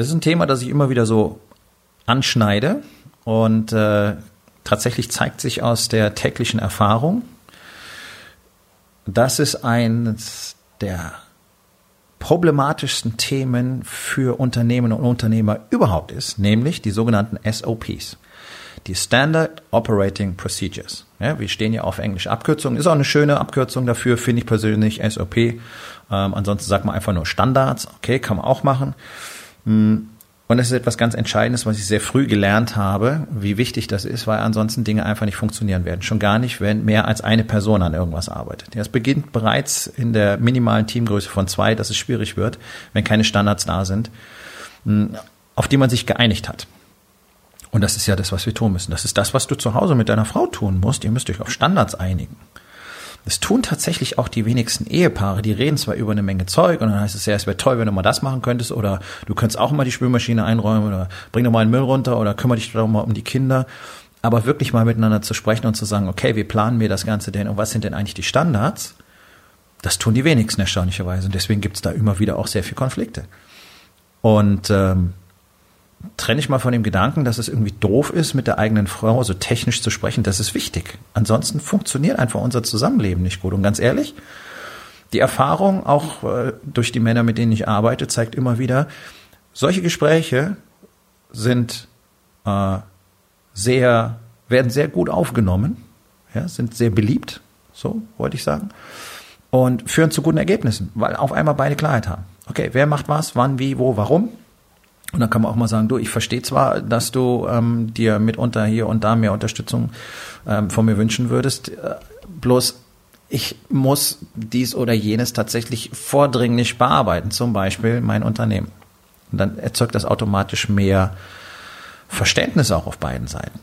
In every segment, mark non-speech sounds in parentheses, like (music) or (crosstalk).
Das ist ein Thema, das ich immer wieder so anschneide und äh, tatsächlich zeigt sich aus der täglichen Erfahrung, dass es eines der problematischsten Themen für Unternehmen und Unternehmer überhaupt ist, nämlich die sogenannten SOPs. Die Standard Operating Procedures. Ja, wir stehen ja auf Englisch Abkürzung. Ist auch eine schöne Abkürzung dafür, finde ich persönlich, SOP. Ähm, ansonsten sagt man einfach nur Standards. Okay, kann man auch machen. Hm. Und das ist etwas ganz Entscheidendes, was ich sehr früh gelernt habe, wie wichtig das ist, weil ansonsten Dinge einfach nicht funktionieren werden. Schon gar nicht, wenn mehr als eine Person an irgendwas arbeitet. Das beginnt bereits in der minimalen Teamgröße von zwei, dass es schwierig wird, wenn keine Standards da sind, hm, auf die man sich geeinigt hat. Und das ist ja das, was wir tun müssen. Das ist das, was du zu Hause mit deiner Frau tun musst. Ihr müsst euch auf Standards einigen. Das tun tatsächlich auch die wenigsten Ehepaare. Die reden zwar über eine Menge Zeug und dann heißt es ja, es wäre toll, wenn du mal das machen könntest oder du könntest auch mal die Spülmaschine einräumen oder bring doch mal einen Müll runter oder kümmere dich doch mal um die Kinder. Aber wirklich mal miteinander zu sprechen und zu sagen, okay, wie planen wir das Ganze denn und was sind denn eigentlich die Standards? Das tun die wenigsten erstaunlicherweise und deswegen gibt es da immer wieder auch sehr viel Konflikte. Und ähm, trenne ich mal von dem Gedanken, dass es irgendwie doof ist, mit der eigenen Frau so technisch zu sprechen. Das ist wichtig. Ansonsten funktioniert einfach unser Zusammenleben nicht gut. Und ganz ehrlich, die Erfahrung, auch äh, durch die Männer, mit denen ich arbeite, zeigt immer wieder, solche Gespräche sind äh, sehr, werden sehr gut aufgenommen, ja, sind sehr beliebt, so wollte ich sagen, und führen zu guten Ergebnissen, weil auf einmal beide Klarheit haben. Okay, wer macht was, wann, wie, wo, warum? Und dann kann man auch mal sagen, du, ich verstehe zwar, dass du ähm, dir mitunter hier und da mehr Unterstützung ähm, von mir wünschen würdest, äh, bloß ich muss dies oder jenes tatsächlich vordringlich bearbeiten, zum Beispiel mein Unternehmen. Und dann erzeugt das automatisch mehr Verständnis auch auf beiden Seiten.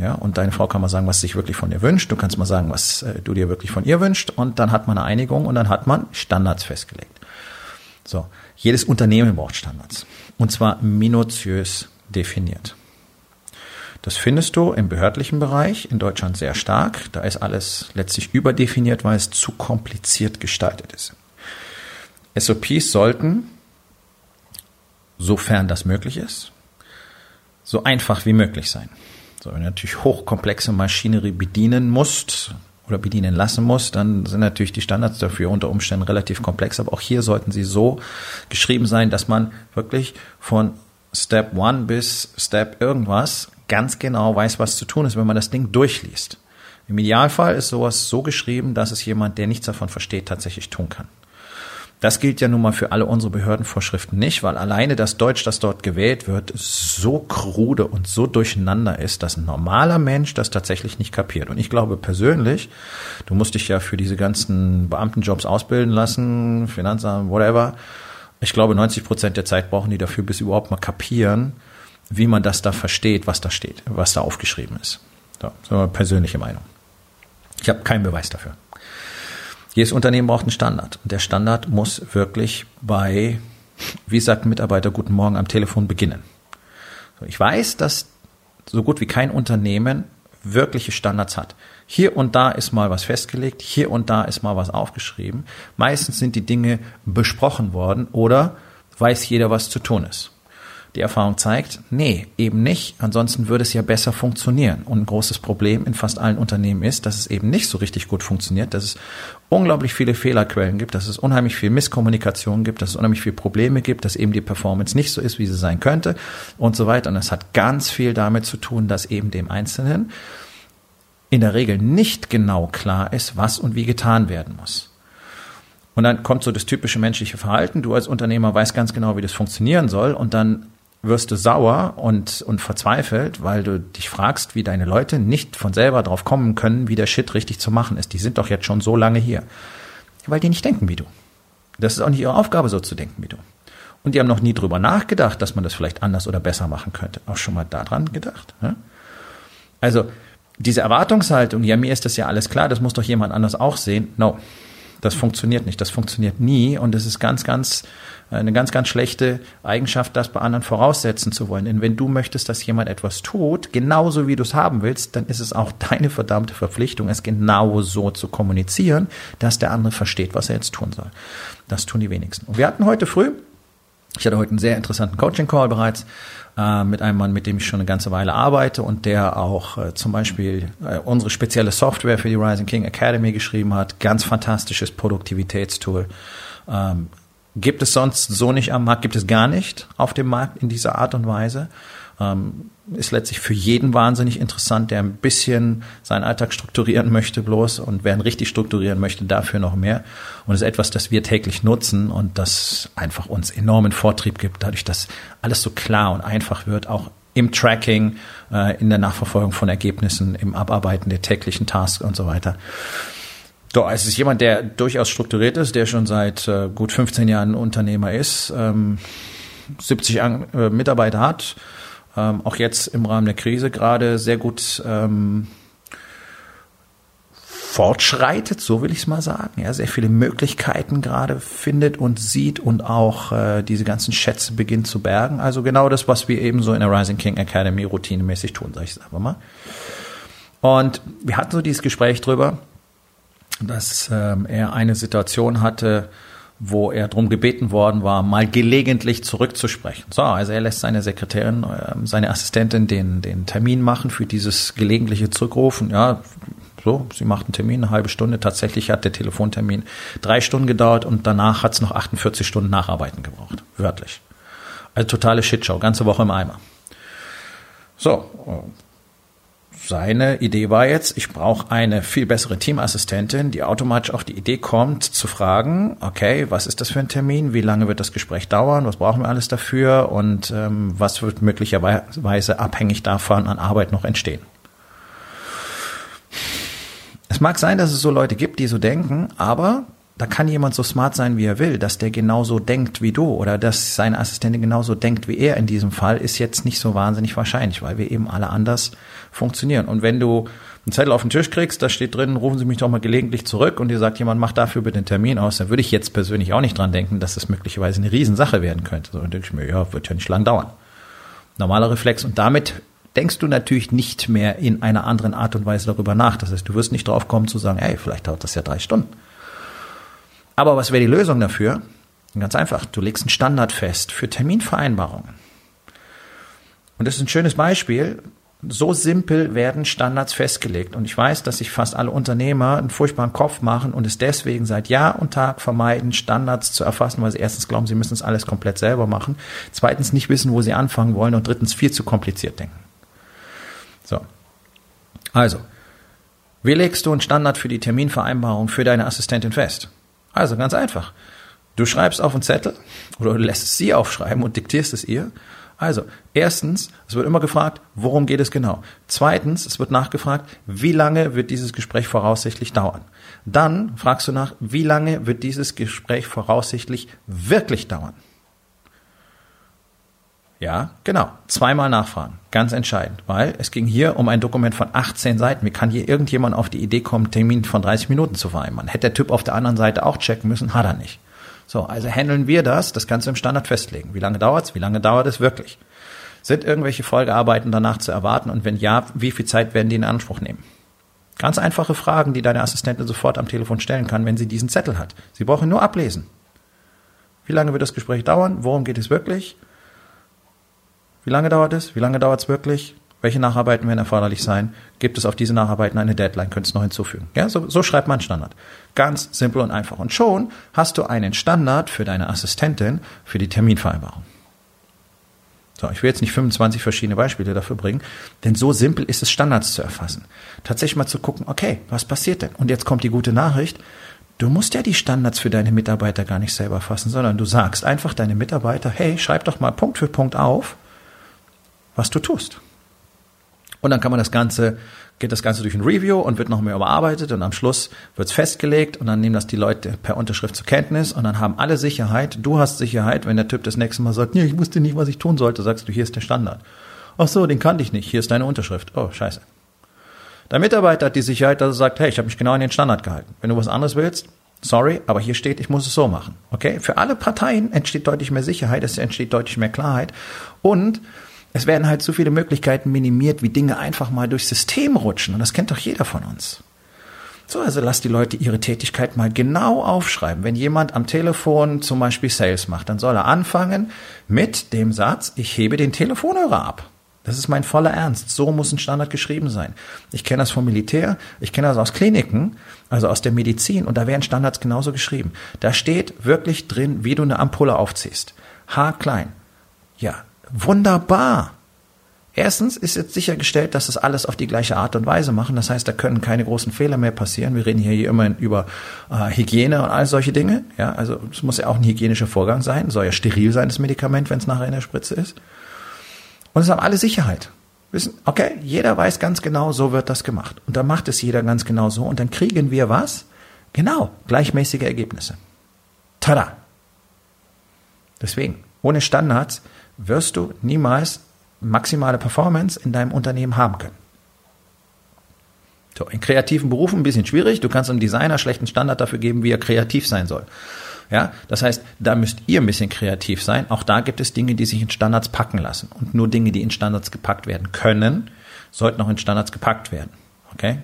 Ja, und deine Frau kann mal sagen, was sich wirklich von dir wünscht. Du kannst mal sagen, was äh, du dir wirklich von ihr wünscht. Und dann hat man eine Einigung und dann hat man Standards festgelegt. So. Jedes Unternehmen braucht Standards. Und zwar minutiös definiert. Das findest du im behördlichen Bereich in Deutschland sehr stark. Da ist alles letztlich überdefiniert, weil es zu kompliziert gestaltet ist. SOPs sollten, sofern das möglich ist, so einfach wie möglich sein. So, wenn du natürlich hochkomplexe Maschinerie bedienen musst, oder bedienen lassen muss, dann sind natürlich die Standards dafür unter Umständen relativ komplex. Aber auch hier sollten sie so geschrieben sein, dass man wirklich von Step One bis Step irgendwas ganz genau weiß, was zu tun ist, wenn man das Ding durchliest. Im Idealfall ist sowas so geschrieben, dass es jemand, der nichts davon versteht, tatsächlich tun kann. Das gilt ja nun mal für alle unsere Behördenvorschriften nicht, weil alleine das Deutsch, das dort gewählt wird, so krude und so durcheinander ist, dass ein normaler Mensch das tatsächlich nicht kapiert. Und ich glaube persönlich, du musst dich ja für diese ganzen Beamtenjobs ausbilden lassen, Finanzamt, whatever. Ich glaube, 90 Prozent der Zeit brauchen die dafür, bis sie überhaupt mal kapieren, wie man das da versteht, was da steht, was da aufgeschrieben ist. So, das ist meine persönliche Meinung. Ich habe keinen Beweis dafür. Jedes Unternehmen braucht einen Standard. Und der Standard muss wirklich bei, wie sagt ein Mitarbeiter, guten Morgen am Telefon beginnen. Ich weiß, dass so gut wie kein Unternehmen wirkliche Standards hat. Hier und da ist mal was festgelegt, hier und da ist mal was aufgeschrieben. Meistens sind die Dinge besprochen worden oder weiß jeder, was zu tun ist. Die Erfahrung zeigt, nee, eben nicht. Ansonsten würde es ja besser funktionieren. Und ein großes Problem in fast allen Unternehmen ist, dass es eben nicht so richtig gut funktioniert, dass es unglaublich viele Fehlerquellen gibt, dass es unheimlich viel Misskommunikation gibt, dass es unheimlich viele Probleme gibt, dass eben die Performance nicht so ist, wie sie sein könnte und so weiter. Und es hat ganz viel damit zu tun, dass eben dem Einzelnen in der Regel nicht genau klar ist, was und wie getan werden muss. Und dann kommt so das typische menschliche Verhalten. Du als Unternehmer weißt ganz genau, wie das funktionieren soll. Und dann wirst du sauer und, und verzweifelt, weil du dich fragst, wie deine Leute nicht von selber drauf kommen können, wie der Shit richtig zu machen ist. Die sind doch jetzt schon so lange hier. Weil die nicht denken wie du. Das ist auch nicht ihre Aufgabe, so zu denken wie du. Und die haben noch nie drüber nachgedacht, dass man das vielleicht anders oder besser machen könnte. Auch schon mal daran gedacht. Ja? Also diese Erwartungshaltung, ja, mir ist das ja alles klar, das muss doch jemand anders auch sehen. No, das funktioniert nicht. Das funktioniert nie. Und es ist ganz, ganz eine ganz, ganz schlechte Eigenschaft, das bei anderen voraussetzen zu wollen. Denn wenn du möchtest, dass jemand etwas tut, genauso wie du es haben willst, dann ist es auch (laughs) deine verdammte Verpflichtung, es genau so zu kommunizieren, dass der andere versteht, was er jetzt tun soll. Das tun die wenigsten. Und wir hatten heute früh, ich hatte heute einen sehr interessanten Coaching-Call bereits äh, mit einem Mann, mit dem ich schon eine ganze Weile arbeite und der auch äh, zum Beispiel äh, unsere spezielle Software für die Rising King Academy geschrieben hat. Ganz fantastisches Produktivitätstool. Ähm, Gibt es sonst so nicht am Markt, gibt es gar nicht auf dem Markt in dieser Art und Weise. Ähm, ist letztlich für jeden wahnsinnig interessant, der ein bisschen seinen Alltag strukturieren möchte bloß und wer ihn richtig strukturieren möchte, dafür noch mehr. Und ist etwas, das wir täglich nutzen und das einfach uns enormen Vortrieb gibt, dadurch, dass alles so klar und einfach wird, auch im Tracking, äh, in der Nachverfolgung von Ergebnissen, im Abarbeiten der täglichen Tasks und so weiter. Doch, es ist jemand, der durchaus strukturiert ist, der schon seit äh, gut 15 Jahren Unternehmer ist, ähm, 70 An äh, Mitarbeiter hat, ähm, auch jetzt im Rahmen der Krise gerade sehr gut ähm, fortschreitet, so will ich es mal sagen. Ja, sehr viele Möglichkeiten gerade findet und sieht und auch äh, diese ganzen Schätze beginnt zu bergen. Also genau das, was wir eben so in der Rising King Academy routinemäßig tun, sag ich es einfach mal. Und wir hatten so dieses Gespräch drüber, dass ähm, er eine Situation hatte, wo er darum gebeten worden war, mal gelegentlich zurückzusprechen. So, also er lässt seine Sekretärin, äh, seine Assistentin den, den Termin machen für dieses gelegentliche Zurückrufen. Ja, so, sie macht einen Termin, eine halbe Stunde. Tatsächlich hat der Telefontermin drei Stunden gedauert und danach hat es noch 48 Stunden Nacharbeiten gebraucht. Wörtlich. Also totale Shitshow, ganze Woche im Eimer. So, seine Idee war jetzt, ich brauche eine viel bessere Teamassistentin, die automatisch auf die Idee kommt, zu fragen, okay, was ist das für ein Termin, wie lange wird das Gespräch dauern, was brauchen wir alles dafür? Und ähm, was wird möglicherweise abhängig davon an Arbeit noch entstehen. Es mag sein, dass es so Leute gibt, die so denken, aber da kann jemand so smart sein, wie er will, dass der genauso denkt wie du oder dass seine Assistentin genauso denkt wie er in diesem Fall, ist jetzt nicht so wahnsinnig wahrscheinlich, weil wir eben alle anders funktionieren. Und wenn du einen Zettel auf den Tisch kriegst, da steht drin, rufen Sie mich doch mal gelegentlich zurück und dir sagt jemand, mach dafür bitte einen Termin aus, dann würde ich jetzt persönlich auch nicht dran denken, dass das möglicherweise eine Riesensache werden könnte. So, dann denke ich mir, ja, wird ja nicht lang dauern. Normaler Reflex. Und damit denkst du natürlich nicht mehr in einer anderen Art und Weise darüber nach. Das heißt, du wirst nicht drauf kommen zu sagen, hey, vielleicht dauert das ja drei Stunden. Aber was wäre die Lösung dafür? Ganz einfach, du legst einen Standard fest für Terminvereinbarungen. Und das ist ein schönes Beispiel. So simpel werden Standards festgelegt. Und ich weiß, dass sich fast alle Unternehmer einen furchtbaren Kopf machen und es deswegen seit Jahr und Tag vermeiden, Standards zu erfassen, weil sie erstens glauben, sie müssen es alles komplett selber machen, zweitens nicht wissen, wo sie anfangen wollen und drittens viel zu kompliziert denken. So. Also, wie legst du einen Standard für die Terminvereinbarung für deine Assistentin fest? Also ganz einfach. Du schreibst auf einen Zettel oder lässt es sie aufschreiben und diktierst es ihr. Also, erstens, es wird immer gefragt, worum geht es genau? Zweitens, es wird nachgefragt, wie lange wird dieses Gespräch voraussichtlich dauern? Dann fragst du nach, wie lange wird dieses Gespräch voraussichtlich wirklich dauern? Ja, genau. Zweimal nachfragen. Ganz entscheidend, weil es ging hier um ein Dokument von 18 Seiten. Wie kann hier irgendjemand auf die Idee kommen, einen Termin von 30 Minuten zu vereinbaren? Hätte der Typ auf der anderen Seite auch checken müssen, hat er nicht. So, also handeln wir das, das Ganze im Standard festlegen. Wie lange dauert's? Wie lange dauert es wirklich? Sind irgendwelche Folgearbeiten danach zu erwarten? Und wenn ja, wie viel Zeit werden die in Anspruch nehmen? Ganz einfache Fragen, die deine Assistentin sofort am Telefon stellen kann, wenn sie diesen Zettel hat. Sie brauchen nur ablesen. Wie lange wird das Gespräch dauern? Worum geht es wirklich? Wie lange dauert es? Wie lange dauert es wirklich? Welche Nacharbeiten werden erforderlich sein? Gibt es auf diese Nacharbeiten eine Deadline? Könntest du noch hinzufügen? Ja, so, so schreibt man Standard. Ganz simpel und einfach. Und schon hast du einen Standard für deine Assistentin für die Terminvereinbarung. So, ich will jetzt nicht 25 verschiedene Beispiele dafür bringen, denn so simpel ist es, Standards zu erfassen. Tatsächlich mal zu gucken, okay, was passiert denn? Und jetzt kommt die gute Nachricht. Du musst ja die Standards für deine Mitarbeiter gar nicht selber fassen, sondern du sagst einfach deine Mitarbeiter, hey, schreib doch mal Punkt für Punkt auf, was du tust. Und dann kann man das Ganze geht das Ganze durch ein Review und wird noch mehr überarbeitet und am Schluss wird's festgelegt und dann nehmen das die Leute per Unterschrift zur Kenntnis und dann haben alle Sicherheit. Du hast Sicherheit, wenn der Typ das nächste Mal sagt, nee, ich wusste nicht, was ich tun sollte, sagst du, hier ist der Standard. Ach so, den kannte ich nicht, hier ist deine Unterschrift. Oh, scheiße. Der Mitarbeiter hat die Sicherheit, dass er sagt, hey, ich habe mich genau an den Standard gehalten. Wenn du was anderes willst, sorry, aber hier steht, ich muss es so machen. Okay? Für alle Parteien entsteht deutlich mehr Sicherheit, es entsteht deutlich mehr Klarheit und es werden halt so viele Möglichkeiten minimiert, wie Dinge einfach mal durchs System rutschen. Und das kennt doch jeder von uns. So, also lass die Leute ihre Tätigkeit mal genau aufschreiben. Wenn jemand am Telefon zum Beispiel Sales macht, dann soll er anfangen mit dem Satz, ich hebe den Telefonhörer ab. Das ist mein voller Ernst. So muss ein Standard geschrieben sein. Ich kenne das vom Militär, ich kenne das aus Kliniken, also aus der Medizin, und da werden Standards genauso geschrieben. Da steht wirklich drin, wie du eine Ampulle aufziehst. Haarklein. Ja, Wunderbar. Erstens ist jetzt sichergestellt, dass das alles auf die gleiche Art und Weise machen. Das heißt, da können keine großen Fehler mehr passieren. Wir reden hier, hier immer über äh, Hygiene und all solche Dinge. Ja, also es muss ja auch ein hygienischer Vorgang sein. Soll ja steril sein, das Medikament, wenn es nachher in der Spritze ist. Und es haben alle Sicherheit. Wissen, okay, jeder weiß ganz genau, so wird das gemacht. Und dann macht es jeder ganz genau so. Und dann kriegen wir was? Genau, gleichmäßige Ergebnisse. Tada! Deswegen, ohne Standards wirst du niemals maximale Performance in deinem Unternehmen haben können. So, in kreativen Berufen ein bisschen schwierig. Du kannst einem Designer schlechten Standard dafür geben, wie er kreativ sein soll. Ja, das heißt, da müsst ihr ein bisschen kreativ sein. Auch da gibt es Dinge, die sich in Standards packen lassen. Und nur Dinge, die in Standards gepackt werden können, sollten auch in Standards gepackt werden. Okay?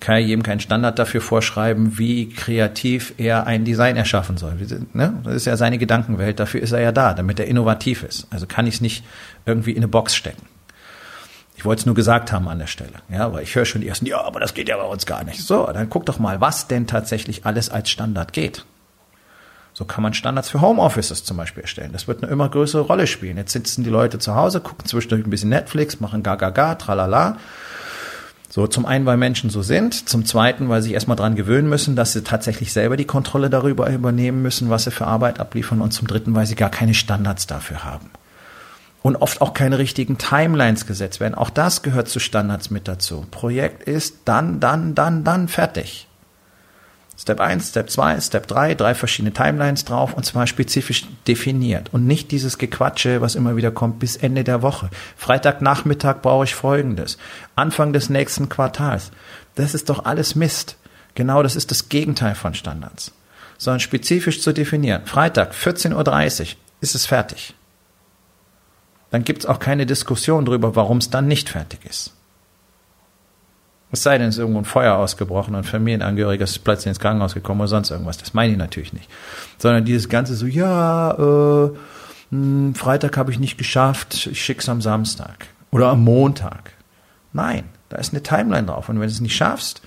Kann ja jedem keinen Standard dafür vorschreiben, wie kreativ er ein Design erschaffen soll. Ne? Das ist ja seine Gedankenwelt, dafür ist er ja da, damit er innovativ ist. Also kann ich es nicht irgendwie in eine Box stecken. Ich wollte es nur gesagt haben an der Stelle. Ja, weil ich höre schon die ersten, ja, aber das geht ja bei uns gar nicht. So, dann guck doch mal, was denn tatsächlich alles als Standard geht. So kann man Standards für Homeoffices zum Beispiel erstellen. Das wird eine immer größere Rolle spielen. Jetzt sitzen die Leute zu Hause, gucken zwischendurch ein bisschen Netflix, machen gaga, ga, tralala so, zum einen, weil Menschen so sind, zum zweiten, weil sie sich erstmal dran gewöhnen müssen, dass sie tatsächlich selber die Kontrolle darüber übernehmen müssen, was sie für Arbeit abliefern und zum dritten, weil sie gar keine Standards dafür haben. Und oft auch keine richtigen Timelines gesetzt werden. Auch das gehört zu Standards mit dazu. Projekt ist dann, dann, dann, dann fertig. Step 1, Step 2, Step 3, drei verschiedene Timelines drauf und zwar spezifisch definiert und nicht dieses Gequatsche, was immer wieder kommt, bis Ende der Woche. Freitagnachmittag brauche ich Folgendes. Anfang des nächsten Quartals. Das ist doch alles Mist. Genau das ist das Gegenteil von Standards. Sondern spezifisch zu definieren. Freitag, 14.30 Uhr, ist es fertig. Dann gibt es auch keine Diskussion darüber, warum es dann nicht fertig ist. Es sei denn, es ist irgendwo ein Feuer ausgebrochen und ein Familienangehöriger ist plötzlich ins Krankenhaus gekommen oder sonst irgendwas. Das meine ich natürlich nicht. Sondern dieses ganze so, ja, äh, mh, hm, Freitag habe ich nicht geschafft, ich schick's am Samstag oder am Montag. Nein, da ist eine Timeline drauf. Und wenn du es nicht schaffst,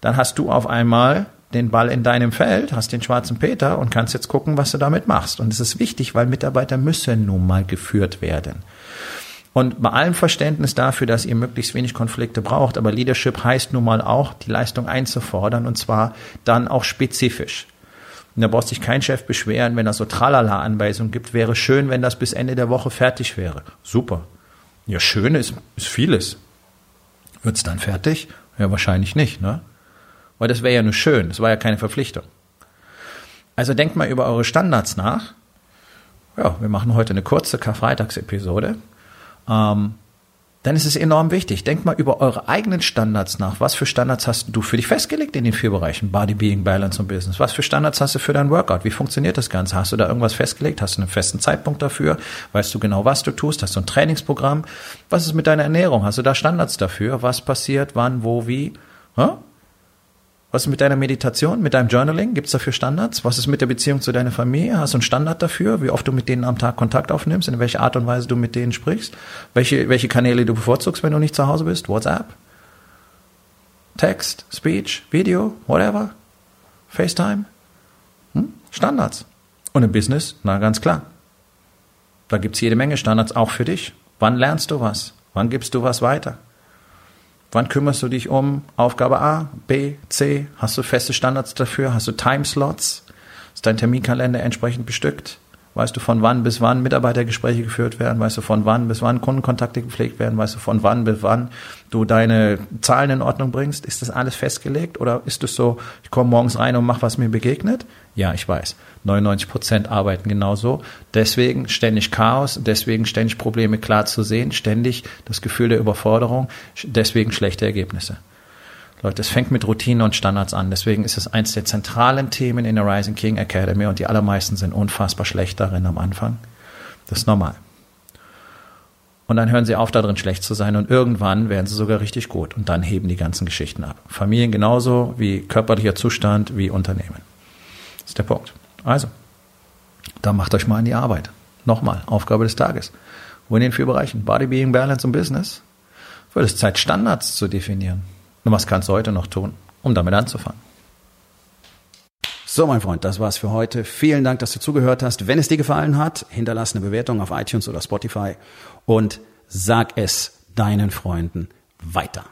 dann hast du auf einmal den Ball in deinem Feld, hast den schwarzen Peter und kannst jetzt gucken, was du damit machst. Und es ist wichtig, weil Mitarbeiter müssen nun mal geführt werden. Und bei allem Verständnis dafür, dass ihr möglichst wenig Konflikte braucht, aber Leadership heißt nun mal auch, die Leistung einzufordern und zwar dann auch spezifisch. Und da braucht sich kein Chef beschweren, wenn er so Tralala-Anweisungen gibt. Wäre schön, wenn das bis Ende der Woche fertig wäre. Super. Ja, schön ist, ist vieles. Wird's dann fertig? Ja, wahrscheinlich nicht, ne? Weil das wäre ja nur schön. Das war ja keine Verpflichtung. Also denkt mal über eure Standards nach. Ja, wir machen heute eine kurze Karfreitagsepisode ähm, dann ist es enorm wichtig. Denkt mal über eure eigenen Standards nach. Was für Standards hast du für dich festgelegt in den vier Bereichen? Body, Being, Balance und Business. Was für Standards hast du für dein Workout? Wie funktioniert das Ganze? Hast du da irgendwas festgelegt? Hast du einen festen Zeitpunkt dafür? Weißt du genau, was du tust? Hast du ein Trainingsprogramm? Was ist mit deiner Ernährung? Hast du da Standards dafür? Was passiert? Wann? Wo? Wie? Huh? Was ist mit deiner Meditation, mit deinem Journaling? Gibt es dafür Standards? Was ist mit der Beziehung zu deiner Familie? Hast du einen Standard dafür, wie oft du mit denen am Tag Kontakt aufnimmst, in welcher Art und Weise du mit denen sprichst? Welche, welche Kanäle du bevorzugst, wenn du nicht zu Hause bist? WhatsApp? Text, Speech, Video, whatever? FaceTime? Hm? Standards. Und im Business, na ganz klar. Da gibt's jede Menge Standards auch für dich. Wann lernst du was? Wann gibst du was weiter? Wann kümmerst du dich um Aufgabe A, B, C? Hast du feste Standards dafür? Hast du Timeslots? Ist dein Terminkalender entsprechend bestückt? Weißt du, von wann bis wann Mitarbeitergespräche geführt werden? Weißt du, von wann bis wann Kundenkontakte gepflegt werden? Weißt du, von wann bis wann du deine Zahlen in Ordnung bringst? Ist das alles festgelegt oder ist es so, ich komme morgens rein und mache, was mir begegnet? Ja, ich weiß. 99 Prozent arbeiten genauso. Deswegen ständig Chaos, deswegen ständig Probleme klar zu sehen, ständig das Gefühl der Überforderung, deswegen schlechte Ergebnisse. Leute, es fängt mit Routinen und Standards an. Deswegen ist es eins der zentralen Themen in der Rising King Academy und die allermeisten sind unfassbar schlecht darin am Anfang. Das ist normal. Und dann hören sie auf, darin schlecht zu sein und irgendwann werden sie sogar richtig gut und dann heben die ganzen Geschichten ab. Familien genauso wie körperlicher Zustand wie Unternehmen. Das ist der Punkt. Also, da macht euch mal in die Arbeit. Nochmal, Aufgabe des Tages. Wo in den vier Bereichen Body, Being, Balance und Business wird es Zeit, Standards zu definieren. Und was kannst du heute noch tun, um damit anzufangen? So, mein Freund, das war's für heute. Vielen Dank, dass du zugehört hast. Wenn es dir gefallen hat, hinterlass eine Bewertung auf iTunes oder Spotify und sag es deinen Freunden weiter.